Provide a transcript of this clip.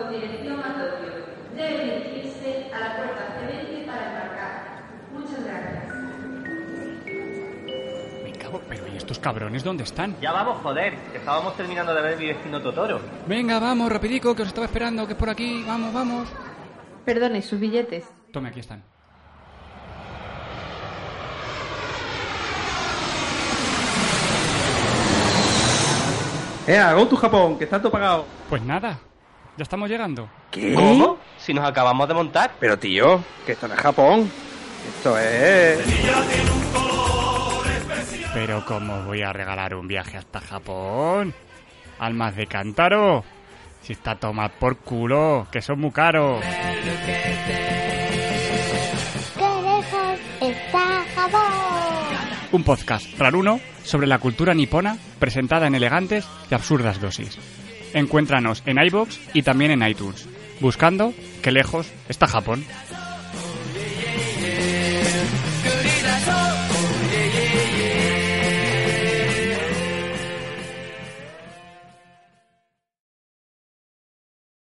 con dirección a Tokio. Debe dirigirse a la puerta C20 para embarcar. Muchas gracias. Me cago, Pero ¿y estos cabrones dónde están? Ya vamos, joder, que estábamos terminando de ver mi vecino Totoro. Venga, vamos, rapidico, que os estaba esperando, que es por aquí, vamos, vamos. Perdone, sus billetes. Tome, aquí están. ¡Ea, go to Japón, que está todo pagado! Pues nada, ya estamos llegando. ¿Qué? ¿Cómo? Si nos acabamos de montar. Pero tío, que esto no es Japón. Esto es... Pero ¿cómo voy a regalar un viaje hasta Japón? Almas de cántaro. Si está a tomar por culo, que son muy caros. ¡Qué lejos está Japón! Un podcast raruno sobre la cultura nipona presentada en elegantes y absurdas dosis. Encuéntranos en iBox y también en iTunes, buscando qué lejos está Japón.